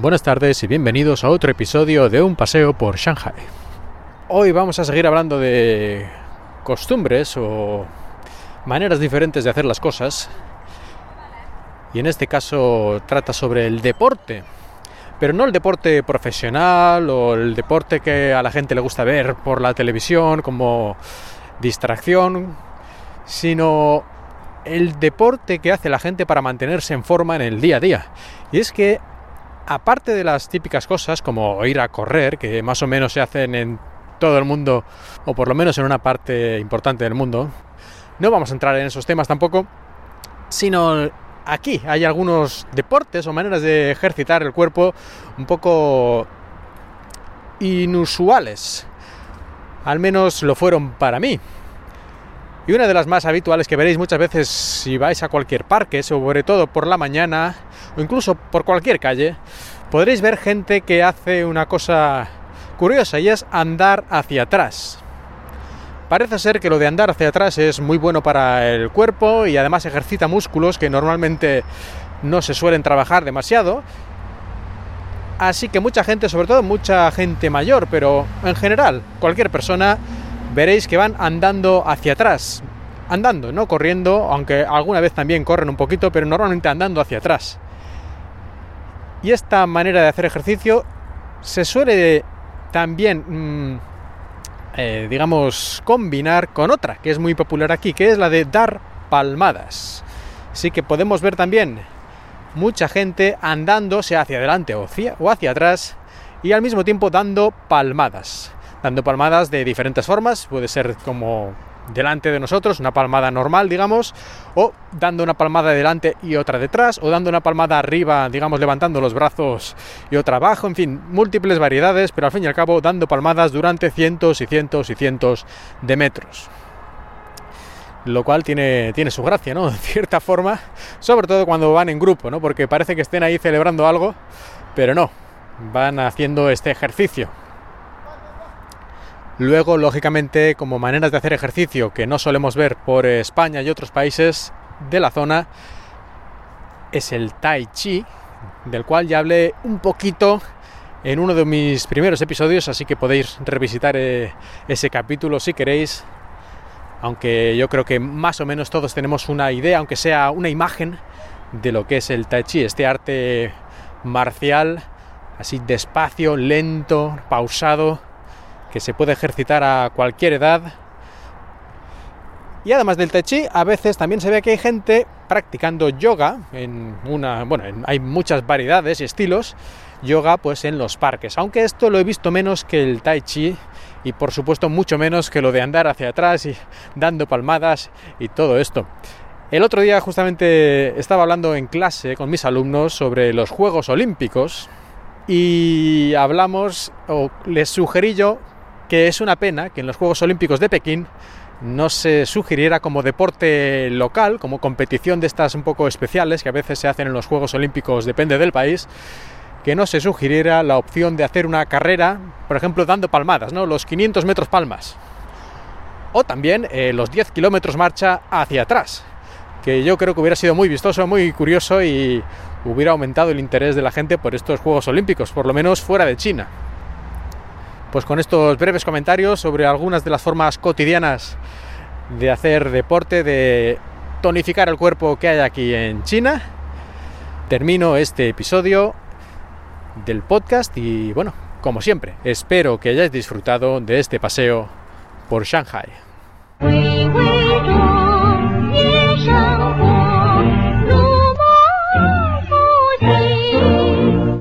Buenas tardes y bienvenidos a otro episodio de Un paseo por Shanghai. Hoy vamos a seguir hablando de costumbres o maneras diferentes de hacer las cosas. Y en este caso trata sobre el deporte. Pero no el deporte profesional o el deporte que a la gente le gusta ver por la televisión como distracción, sino el deporte que hace la gente para mantenerse en forma en el día a día. Y es que, aparte de las típicas cosas como ir a correr, que más o menos se hacen en todo el mundo, o por lo menos en una parte importante del mundo, no vamos a entrar en esos temas tampoco, sino aquí hay algunos deportes o maneras de ejercitar el cuerpo un poco inusuales. Al menos lo fueron para mí. Y una de las más habituales que veréis muchas veces si vais a cualquier parque, sobre todo por la mañana o incluso por cualquier calle, podréis ver gente que hace una cosa curiosa y es andar hacia atrás. Parece ser que lo de andar hacia atrás es muy bueno para el cuerpo y además ejercita músculos que normalmente no se suelen trabajar demasiado. Así que mucha gente, sobre todo mucha gente mayor, pero en general cualquier persona veréis que van andando hacia atrás. Andando, no corriendo, aunque alguna vez también corren un poquito, pero normalmente andando hacia atrás. Y esta manera de hacer ejercicio se suele también, mm, eh, digamos, combinar con otra que es muy popular aquí, que es la de dar palmadas. Así que podemos ver también mucha gente andando, sea hacia adelante o hacia atrás, y al mismo tiempo dando palmadas dando palmadas de diferentes formas, puede ser como delante de nosotros, una palmada normal, digamos, o dando una palmada delante y otra detrás, o dando una palmada arriba, digamos, levantando los brazos y otra abajo, en fin, múltiples variedades, pero al fin y al cabo dando palmadas durante cientos y cientos y cientos de metros. Lo cual tiene, tiene su gracia, ¿no? De cierta forma, sobre todo cuando van en grupo, ¿no? Porque parece que estén ahí celebrando algo, pero no, van haciendo este ejercicio Luego, lógicamente, como maneras de hacer ejercicio que no solemos ver por España y otros países de la zona, es el tai chi, del cual ya hablé un poquito en uno de mis primeros episodios, así que podéis revisitar eh, ese capítulo si queréis, aunque yo creo que más o menos todos tenemos una idea, aunque sea una imagen, de lo que es el tai chi, este arte marcial, así despacio, lento, pausado, que se puede ejercitar a cualquier edad. Y además del tai chi, a veces también se ve que hay gente practicando yoga en una, bueno, hay muchas variedades y estilos yoga pues en los parques, aunque esto lo he visto menos que el tai chi y por supuesto mucho menos que lo de andar hacia atrás y dando palmadas y todo esto. El otro día justamente estaba hablando en clase con mis alumnos sobre los Juegos Olímpicos y hablamos o les sugerí yo que es una pena que en los Juegos Olímpicos de Pekín no se sugiriera como deporte local, como competición de estas un poco especiales que a veces se hacen en los Juegos Olímpicos, depende del país, que no se sugiriera la opción de hacer una carrera, por ejemplo, dando palmadas, ¿no? Los 500 metros palmas. O también eh, los 10 kilómetros marcha hacia atrás, que yo creo que hubiera sido muy vistoso, muy curioso y hubiera aumentado el interés de la gente por estos Juegos Olímpicos, por lo menos fuera de China pues con estos breves comentarios sobre algunas de las formas cotidianas de hacer deporte, de tonificar el cuerpo que hay aquí en China, termino este episodio del podcast y bueno, como siempre, espero que hayáis disfrutado de este paseo por Shanghai.